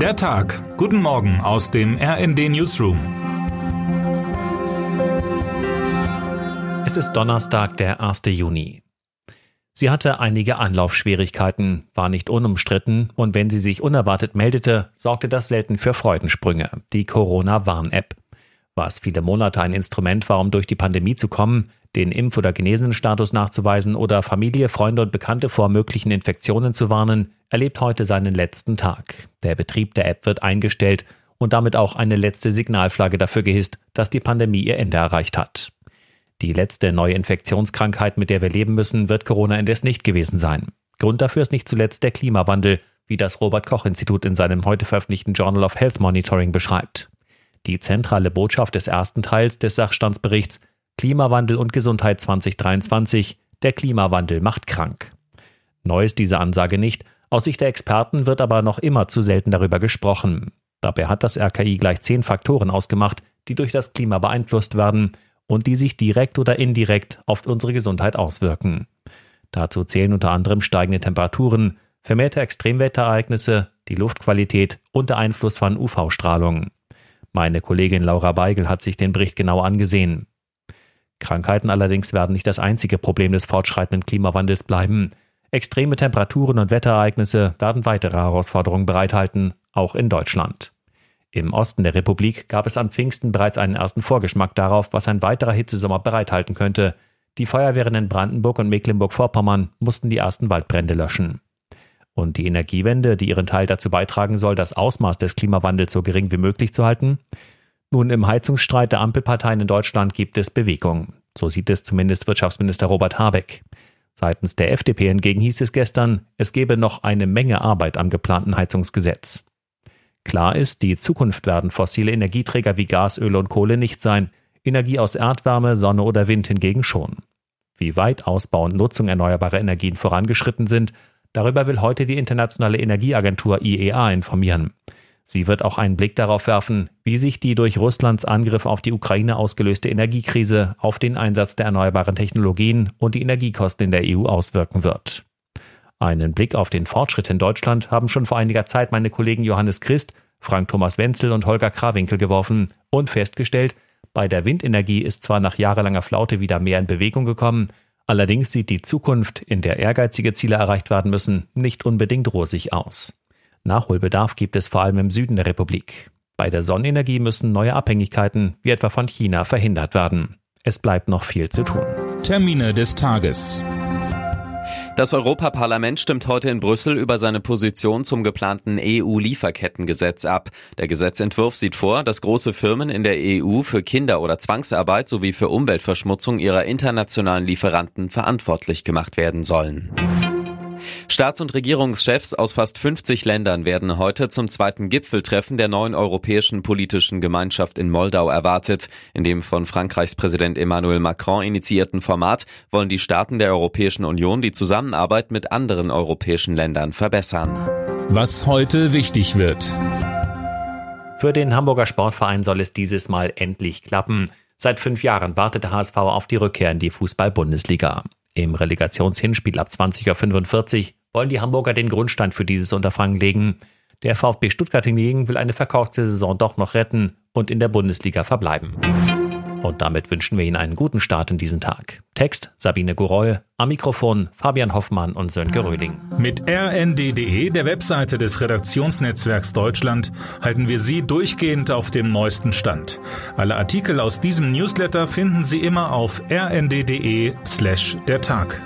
Der Tag. Guten Morgen aus dem RND Newsroom. Es ist Donnerstag, der 1. Juni. Sie hatte einige Anlaufschwierigkeiten, war nicht unumstritten und wenn sie sich unerwartet meldete, sorgte das selten für Freudensprünge. Die Corona-Warn-App. Was viele Monate ein Instrument war, um durch die Pandemie zu kommen, den Impf- oder Genesenenstatus nachzuweisen oder Familie, Freunde und Bekannte vor möglichen Infektionen zu warnen, erlebt heute seinen letzten Tag. Der Betrieb der App wird eingestellt und damit auch eine letzte Signalflagge dafür gehisst, dass die Pandemie ihr Ende erreicht hat. Die letzte neue Infektionskrankheit, mit der wir leben müssen, wird Corona indes nicht gewesen sein. Grund dafür ist nicht zuletzt der Klimawandel, wie das Robert Koch Institut in seinem heute veröffentlichten Journal of Health Monitoring beschreibt. Die zentrale Botschaft des ersten Teils des Sachstandsberichts Klimawandel und Gesundheit 2023, der Klimawandel macht krank. Neu ist diese Ansage nicht, aus Sicht der Experten wird aber noch immer zu selten darüber gesprochen. Dabei hat das RKI gleich zehn Faktoren ausgemacht, die durch das Klima beeinflusst werden und die sich direkt oder indirekt auf unsere Gesundheit auswirken. Dazu zählen unter anderem steigende Temperaturen, vermehrte Extremwetterereignisse, die Luftqualität und der Einfluss von UV-Strahlung. Meine Kollegin Laura Beigel hat sich den Bericht genau angesehen. Krankheiten allerdings werden nicht das einzige Problem des fortschreitenden Klimawandels bleiben. Extreme Temperaturen und Wetterereignisse werden weitere Herausforderungen bereithalten, auch in Deutschland. Im Osten der Republik gab es am Pfingsten bereits einen ersten Vorgeschmack darauf, was ein weiterer Hitzesommer bereithalten könnte. Die Feuerwehren in Brandenburg und Mecklenburg-Vorpommern mussten die ersten Waldbrände löschen. Und die Energiewende, die ihren Teil dazu beitragen soll, das Ausmaß des Klimawandels so gering wie möglich zu halten? Nun, im Heizungsstreit der Ampelparteien in Deutschland gibt es Bewegung. So sieht es zumindest Wirtschaftsminister Robert Habeck. Seitens der FDP hingegen hieß es gestern, es gebe noch eine Menge Arbeit am geplanten Heizungsgesetz. Klar ist, die Zukunft werden fossile Energieträger wie Gas, Öl und Kohle nicht sein, Energie aus Erdwärme, Sonne oder Wind hingegen schon. Wie weit Ausbau und Nutzung erneuerbarer Energien vorangeschritten sind, darüber will heute die Internationale Energieagentur IEA informieren. Sie wird auch einen Blick darauf werfen, wie sich die durch Russlands Angriff auf die Ukraine ausgelöste Energiekrise auf den Einsatz der erneuerbaren Technologien und die Energiekosten in der EU auswirken wird. Einen Blick auf den Fortschritt in Deutschland haben schon vor einiger Zeit meine Kollegen Johannes Christ, Frank Thomas Wenzel und Holger Krawinkel geworfen und festgestellt, bei der Windenergie ist zwar nach jahrelanger Flaute wieder mehr in Bewegung gekommen, allerdings sieht die Zukunft, in der ehrgeizige Ziele erreicht werden müssen, nicht unbedingt rosig aus. Nachholbedarf gibt es vor allem im Süden der Republik. Bei der Sonnenenergie müssen neue Abhängigkeiten, wie etwa von China, verhindert werden. Es bleibt noch viel zu tun. Termine des Tages. Das Europaparlament stimmt heute in Brüssel über seine Position zum geplanten EU-Lieferkettengesetz ab. Der Gesetzentwurf sieht vor, dass große Firmen in der EU für Kinder- oder Zwangsarbeit sowie für Umweltverschmutzung ihrer internationalen Lieferanten verantwortlich gemacht werden sollen. Staats- und Regierungschefs aus fast 50 Ländern werden heute zum zweiten Gipfeltreffen der neuen europäischen politischen Gemeinschaft in Moldau erwartet. In dem von Frankreichs Präsident Emmanuel Macron initiierten Format wollen die Staaten der Europäischen Union die Zusammenarbeit mit anderen europäischen Ländern verbessern. Was heute wichtig wird. Für den Hamburger Sportverein soll es dieses Mal endlich klappen. Seit fünf Jahren wartet der HSV auf die Rückkehr in die Fußball-Bundesliga. Im Relegationshinspiel ab 20.45 Uhr wollen die Hamburger den Grundstein für dieses Unterfangen legen. Der VfB Stuttgart hingegen will eine verkaufte Saison doch noch retten und in der Bundesliga verbleiben. Und damit wünschen wir Ihnen einen guten Start in diesen Tag. Text Sabine Guroll, am Mikrofon Fabian Hoffmann und Sönke Röding. Mit rnd.de, der Webseite des Redaktionsnetzwerks Deutschland, halten wir Sie durchgehend auf dem neuesten Stand. Alle Artikel aus diesem Newsletter finden Sie immer auf rnd.de slash der Tag.